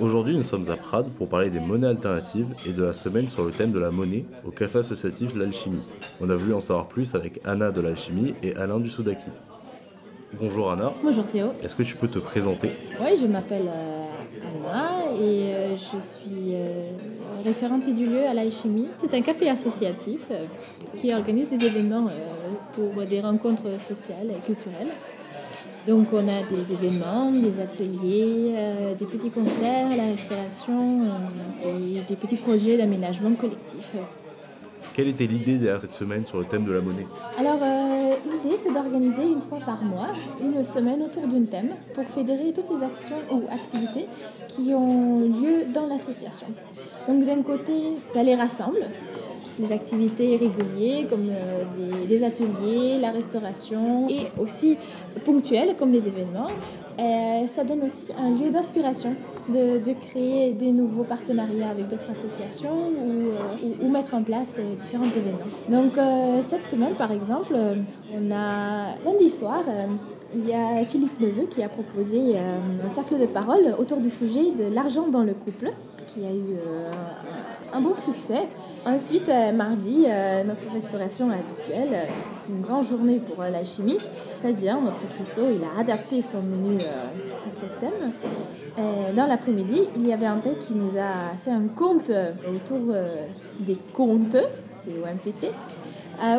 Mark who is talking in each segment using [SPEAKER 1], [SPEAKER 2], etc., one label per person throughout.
[SPEAKER 1] Aujourd'hui, nous sommes à Prades pour parler des monnaies alternatives et de la semaine sur le thème de la monnaie au café associatif L'Alchimie. On a voulu en savoir plus avec Anna de l'Alchimie et Alain du Soudaki. Bonjour Anna.
[SPEAKER 2] Bonjour Théo.
[SPEAKER 1] Est-ce que tu peux te présenter?
[SPEAKER 2] Oui, je m'appelle euh, Anna et euh, je suis euh, référente du lieu à l'Alchimie. C'est un café associatif qui organise des événements pour des rencontres sociales et culturelles. Donc on a des événements, des ateliers, euh, des petits concerts, la restauration euh, et des petits projets d'aménagement collectif.
[SPEAKER 1] Quelle était l'idée derrière cette semaine sur le thème de la monnaie?
[SPEAKER 2] Alors euh, l'idée c'est d'organiser une fois par mois une semaine autour d'un thème pour fédérer toutes les actions ou activités qui ont lieu dans l'association. Donc d'un côté ça les rassemble les activités régulières comme euh, des, ateliers, la restauration et aussi ponctuelles comme les événements. Euh, ça donne aussi un lieu d'inspiration de, créer des nouveaux partenariats avec d'autres associations ou, euh, mettre en place différents événements. Donc cette semaine par exemple, on a lundi soir il y a Philippe Neveu qui a proposé un cercle de parole autour du sujet de l'argent dans le couple, qui a eu un bon succès. Ensuite, euh, mardi, euh, notre restauration habituelle, euh, c'est une grande journée pour la chimie. Très bien, notre cuistot, il a adapté son menu à ce thème. dans l'après-midi, il y avait André qui nous a fait un conte autour des comptes, c'est OMPT.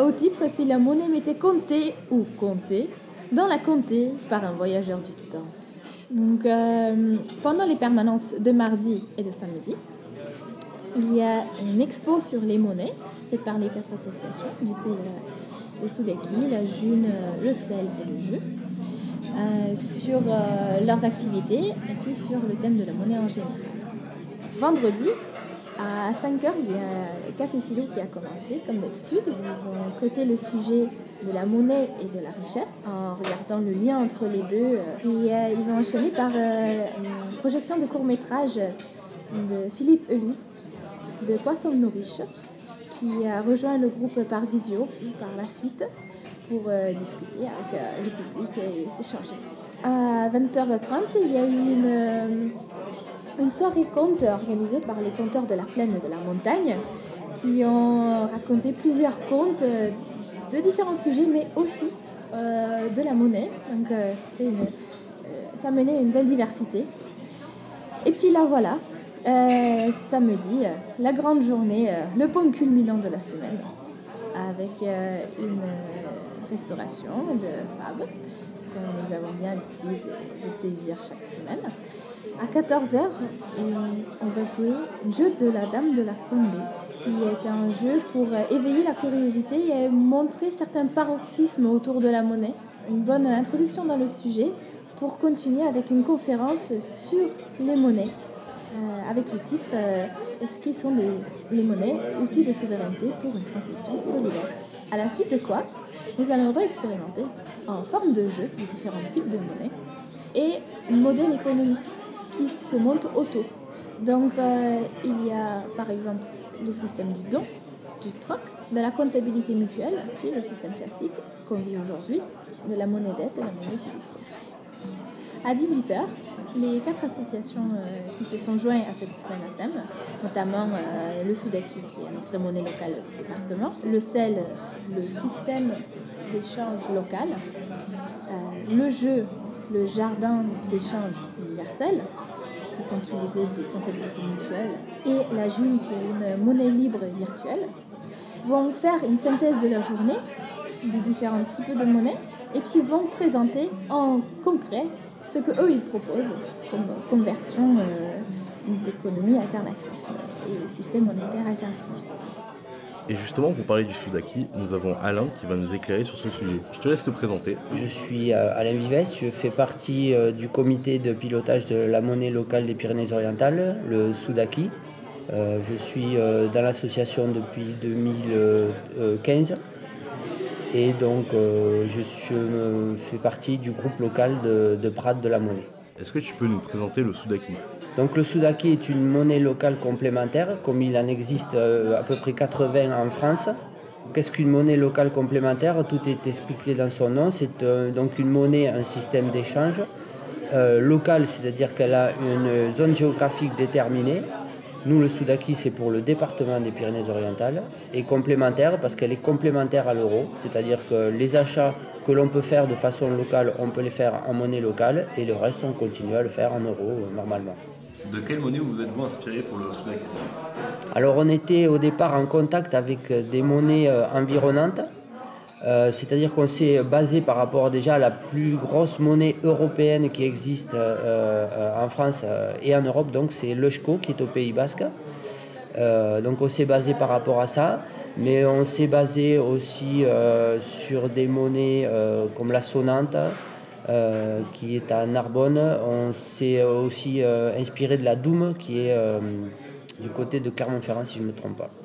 [SPEAKER 2] au titre, si la monnaie m'était comptée ou comptée, dans la comté par un voyageur du temps. Donc, pendant les permanences de mardi et de samedi, il y a une expo sur les monnaies faite par les quatre associations, du coup le, Soudaki, la June, le sel et le jeu, euh, sur euh, leurs activités et puis sur le thème de la monnaie en général. Vendredi, à 5h, il y a le Café Philo qui a commencé, comme d'habitude. Ils ont traité le sujet de la monnaie et de la richesse en regardant le lien entre les deux. Et euh, ils ont enchaîné par une projection de court métrage de Philippe Eulust de Quoi sommes-nous riches qui a rejoint le groupe par visio par la suite pour euh, discuter avec euh, le public et s'échanger. À 20h30, il y a eu une, euh, une soirée conte organisée par les conteurs de la plaine de la montagne qui ont raconté plusieurs contes de différents sujets, mais aussi de la monnaie. Donc ça menait une belle diversité. Et puis là voilà, euh, samedi, euh, la grande journée, euh, le point culminant de la semaine, avec une restauration de Fab, comme nous avons bien l'habitude et le plaisir chaque semaine. À 14h, on va jouer le jeu de la Dame de la Condé, qui est un jeu pour éveiller la curiosité et montrer certains paroxysmes autour de la monnaie. Une bonne introduction dans le sujet pour continuer avec une conférence sur les monnaies euh, avec le titre euh, Est-ce qu'ils sont les monnaies, outils de souveraineté pour une transition solidaire? À la suite de quoi, nous allons réexpérimenter en forme de jeu les différents types de monnaies et modèles économiques qui se montent autour. Donc euh, il y a par exemple le système du don, du troc, de la comptabilité mutuelle, puis le système classique qu'on vit aujourd'hui, de la monnaie dette et la monnaie fiduciaire. À 18h, les quatre associations euh, qui se sont jointes à cette semaine à thème, notamment euh, le Soudaki, qui est notre monnaie locale du département, le CEL, le système d'échange local, euh, le jeu, le jardin d'échange universel, qui sont tous les deux des comptabilités mutuelles, et la JUN, qui est une monnaie libre virtuelle, vont faire une synthèse de leur journée, des différents types de monnaies, et puis vont présenter en concret ce que eux ils proposent comme conversion euh, d'économie alternative et système monétaire alternatif.
[SPEAKER 1] Et justement, pour parler du Soudaki, nous avons Alain qui va nous éclairer sur ce sujet. Je te laisse te présenter.
[SPEAKER 3] Je suis euh, Alain Vives, je fais partie euh, du comité de pilotage de la monnaie locale des Pyrénées-Orientales, le Soudaki. je suis dans l'association depuis 2015 et donc, euh, je, fais partie du groupe local de, de Prades de la Monnaie.
[SPEAKER 1] Est-ce que tu peux nous présenter le Soudaki?
[SPEAKER 3] Donc, le Soudaki est une monnaie locale complémentaire, comme il en existe euh, à peu près 80 en France. Qu'est-ce qu'une monnaie locale complémentaire? Tout est expliqué dans son nom. C'est euh, donc une monnaie, un système d'échange euh, locale, c'est-à-dire qu'elle a une zone géographique déterminée. Nous, le Soudaki, c'est pour le département des Pyrénées-Orientales. Et complémentaire, parce qu'elle est complémentaire à l'euro, c'est-à-dire que les achats que l'on peut faire de façon locale, on peut les faire en monnaie locale, et le reste, on continue à le faire en euros euh, normalement.
[SPEAKER 1] De quelle monnaie vous êtes-vous inspiré pour le Soudaki?
[SPEAKER 3] Alors, on était au départ en contact avec des monnaies euh, environnantes. Euh, c'est-à-dire qu'on s'est basé par rapport déjà à la plus grosse monnaie européenne qui existe euh, euh, en France et en Europe, donc c'est l'Eusko qui est au Pays Basque. donc on s'est basé par rapport à ça, mais on s'est basé aussi sur des monnaies comme la Sonante, qui est à Narbonne. On s'est aussi inspiré de la Doum, qui est du côté de Clermont-Ferrand, si je ne me trompe pas.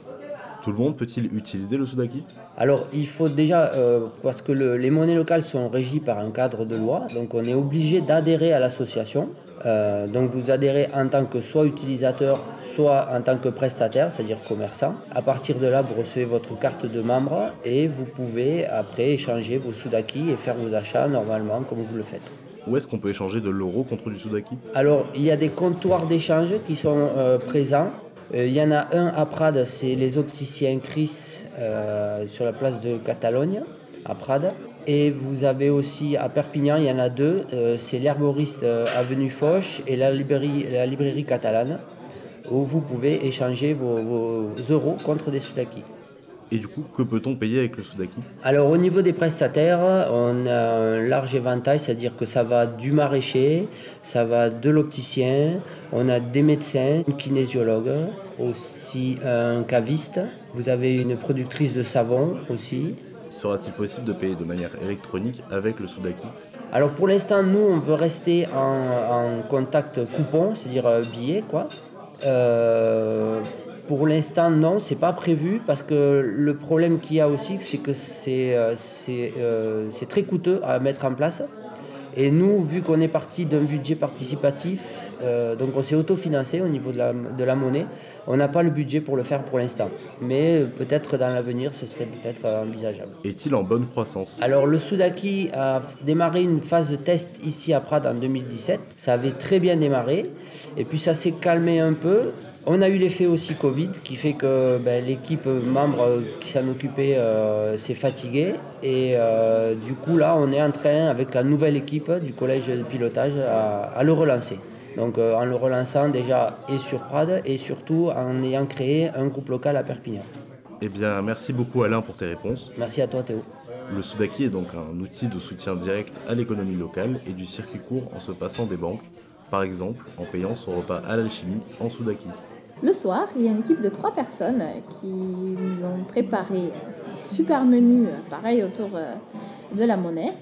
[SPEAKER 1] Tout le monde peut-il utiliser le Sudaki
[SPEAKER 3] Alors, il faut déjà, euh, parce que les monnaies locales sont régies par un cadre de loi, donc on est obligé d'adhérer à l'association. Euh, donc vous adhérez en tant que soit utilisateur, soit en tant que prestataire, c'est-à-dire commerçant. À partir de là, vous recevez votre carte de membre et vous pouvez après échanger vos Sudaki et faire vos achats normalement comme vous le faites.
[SPEAKER 1] Où est-ce qu'on peut échanger de l'euro contre du Sudaki
[SPEAKER 3] Alors, il y a des comptoirs d'échange qui sont euh, présents. Euh, il y en a un à Prades, c'est les opticiens Chris euh, sur la place de Catalogne, à Prades. Et vous avez aussi à Perpignan, il y en a deux, euh, c'est l'herboriste avenue Foch et la librairie, la librairie catalane, où vous pouvez échanger vos, vos euros contre des sudaki.
[SPEAKER 1] Et du coup, que peut-on payer avec le Sudaki
[SPEAKER 3] Alors au niveau des prestataires, on a un large éventail, c'est-à-dire que ça va du maraîcher, ça va de l'opticien, on a des médecins, un kinésiologue, aussi un caviste. Vous avez une productrice de savon aussi.
[SPEAKER 1] Sera-t-il possible de payer de manière électronique avec le Sudaki
[SPEAKER 3] alors pour l'instant, nous, on veut rester en, contact coupon, c'est-à-dire euh, billet, quoi. Euh, pour l'instant, non, c'est pas prévu parce que le problème qu'il y a aussi, c'est que c'est euh, euh, très coûteux à mettre en place. Et nous, vu qu'on est parti d'un budget participatif, euh, donc on s'est autofinancé au niveau de la, de la monnaie, on n'a pas le budget pour le faire pour l'instant. Mais peut-être dans l'avenir, ce serait peut-être envisageable.
[SPEAKER 1] Est-il en bonne croissance?
[SPEAKER 3] Alors le Soudaki a démarré une phase de test ici à Prades en 2017. Ça avait très bien démarré. Et puis ça s'est calmé un peu. On a eu l'effet aussi Covid qui fait que ben, l'équipe membre qui s'en occupait euh, s'est fatiguée. Et euh, du coup, là, on est en train, avec la nouvelle équipe du collège de pilotage, à, le relancer. Donc euh, en le relançant déjà et sur Prades et surtout en ayant créé un groupe local à Perpignan.
[SPEAKER 1] Eh bien, merci beaucoup Alain pour tes réponses.
[SPEAKER 3] Merci à toi Théo.
[SPEAKER 1] Le Soudaki est donc un outil de soutien direct à l'économie locale et du circuit court en se passant des banques, par exemple en payant son repas à l'alchimie en Soudaki.
[SPEAKER 2] Le soir, il y a une équipe de trois personnes qui nous ont préparé un super menu, pareil, autour euh, de la monnaie.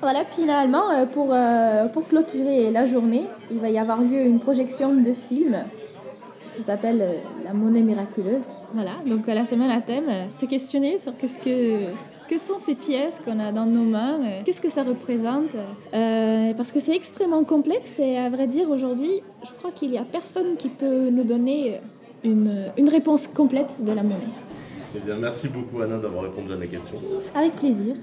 [SPEAKER 2] Voilà, finalement, euh, pour, euh, pour clôturer la journée, il va y avoir lieu une projection de film. Ça s'appelle La monnaie miraculeuse. Voilà, donc la semaine à thème, se questionner sur qu'est-ce que que sont ces pièces qu'on a dans nos mains Qu'est-ce que ça représente? Euh, Parce que c'est extrêmement complexe et à vrai dire, aujourd'hui, je crois qu'il n'y a personne qui peut nous donner une, une réponse complète de la monnaie.
[SPEAKER 1] Eh bien, merci beaucoup Anna d'avoir répondu à mes questions.
[SPEAKER 2] Avec plaisir.